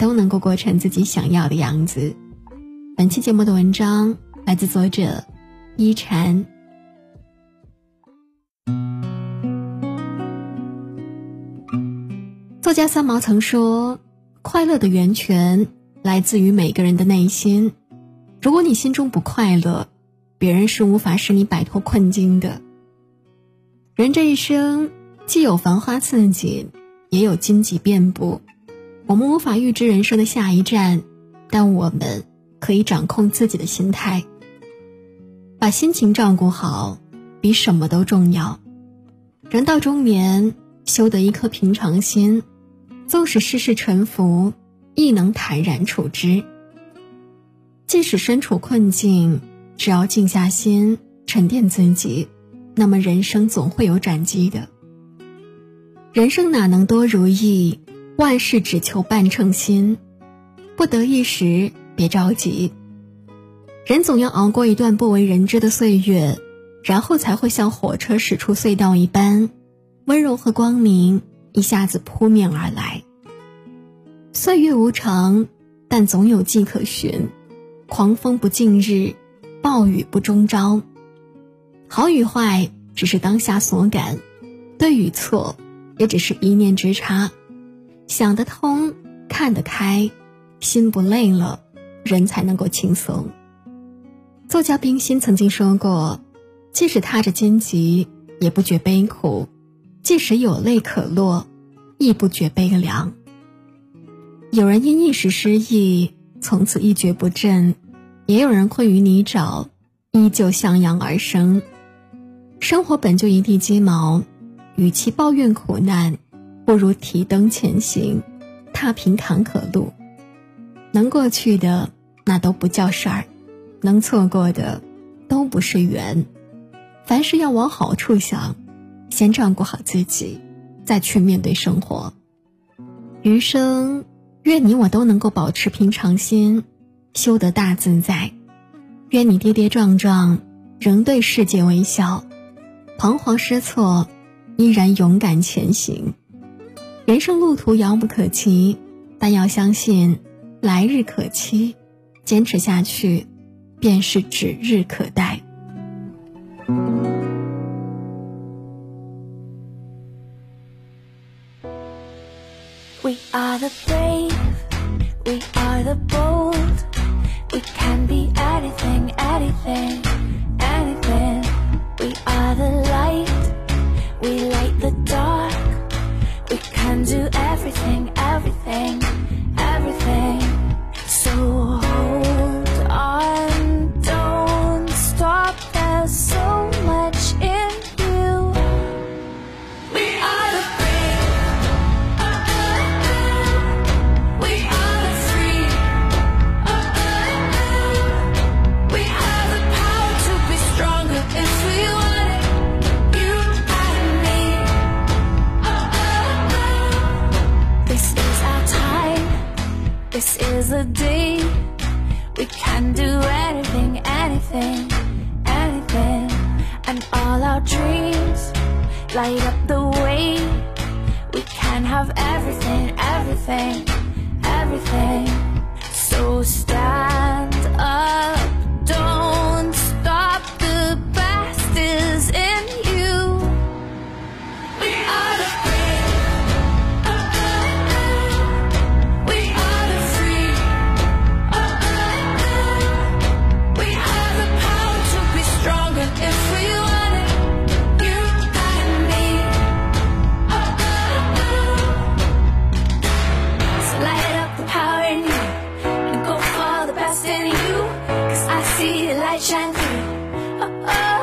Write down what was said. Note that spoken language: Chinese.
都能够过成自己想要的样子。本期节目的文章。来自作者一禅。作家三毛曾说：“快乐的源泉来自于每个人的内心。如果你心中不快乐，别人是无法使你摆脱困境的。人这一生既有繁花似锦，也有荆棘遍布。我们无法预知人生的下一站，但我们可以掌控自己的心态。”把心情照顾好，比什么都重要。人到中年，修得一颗平常心，纵使世事沉浮，亦能坦然处之。即使身处困境，只要静下心，沉淀自己，那么人生总会有转机的。人生哪能多如意？万事只求半称心。不得意时，别着急。人总要熬过一段不为人知的岁月，然后才会像火车驶出隧道一般，温柔和光明一下子扑面而来。岁月无常，但总有迹可循。狂风不近日，暴雨不终朝。好与坏只是当下所感，对与错也只是一念之差。想得通，看得开，心不累了，人才能够轻松。作家冰心曾经说过：“即使踏着荆棘，也不觉悲苦；即使有泪可落，亦不觉悲凉。”有人因一时失意，从此一蹶不振；也有人困于泥沼，依旧向阳而生。生活本就一地鸡毛，与其抱怨苦难，不如提灯前行，踏平坎坷路。能过去的，那都不叫事儿。能错过的，都不是缘。凡事要往好处想，先照顾好自己，再去面对生活。余生，愿你我都能够保持平常心，修得大自在。愿你跌跌撞撞，仍对世界微笑；彷徨失措，依然勇敢前行。人生路途遥不可及，但要相信来日可期，坚持下去。便是指日可待。We are the brave, we are the bold, we can be anything, anything. We can do anything, anything, anything, and all our dreams light up the way. We can have everything, everything. Cause I see the light shine through. Oh, oh.